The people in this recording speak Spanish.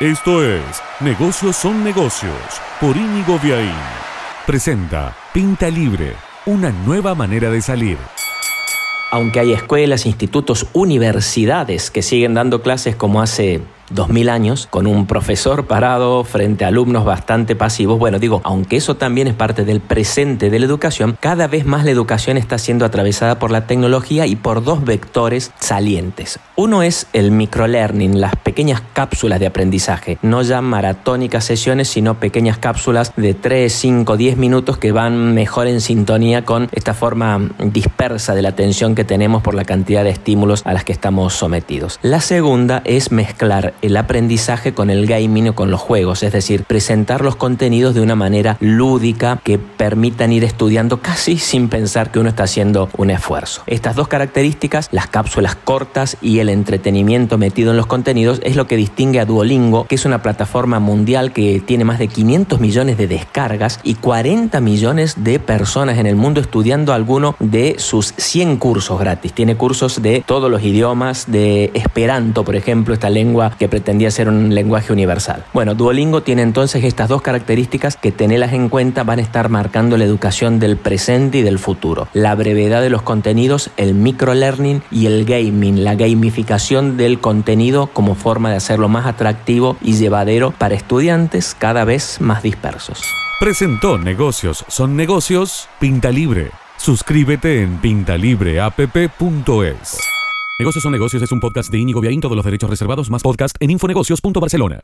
Esto es Negocios son negocios por Íñigo Viaín. Presenta Pinta Libre, una nueva manera de salir. Aunque hay escuelas, institutos, universidades que siguen dando clases como hace 2000 años, con un profesor parado frente a alumnos bastante pasivos. Bueno, digo, aunque eso también es parte del presente de la educación, cada vez más la educación está siendo atravesada por la tecnología y por dos vectores salientes. Uno es el microlearning, las pequeñas cápsulas de aprendizaje, no ya maratónicas sesiones, sino pequeñas cápsulas de 3, 5, 10 minutos que van mejor en sintonía con esta forma dispersa de la atención que tenemos por la cantidad de estímulos a las que estamos sometidos. La segunda es mezclar el aprendizaje con el gaming o con los juegos, es decir, presentar los contenidos de una manera lúdica que permitan ir estudiando casi sin pensar que uno está haciendo un esfuerzo. Estas dos características, las cápsulas cortas y el entretenimiento metido en los contenidos, es lo que distingue a Duolingo, que es una plataforma mundial que tiene más de 500 millones de descargas y 40 millones de personas en el mundo estudiando alguno de sus 100 cursos gratis. Tiene cursos de todos los idiomas, de Esperanto, por ejemplo, esta lengua que pretendía ser un lenguaje universal. Bueno, Duolingo tiene entonces estas dos características que tenerlas en cuenta van a estar marcando la educación del presente y del futuro. La brevedad de los contenidos, el microlearning y el gaming, la gamificación del contenido como forma de hacerlo más atractivo y llevadero para estudiantes cada vez más dispersos. Presentó Negocios son negocios, Pinta Libre. Suscríbete en pintalibreapp.es. Negocios son negocios es un podcast de Inigo Viaín, todos los derechos reservados más podcast en infonegocios.barcelona.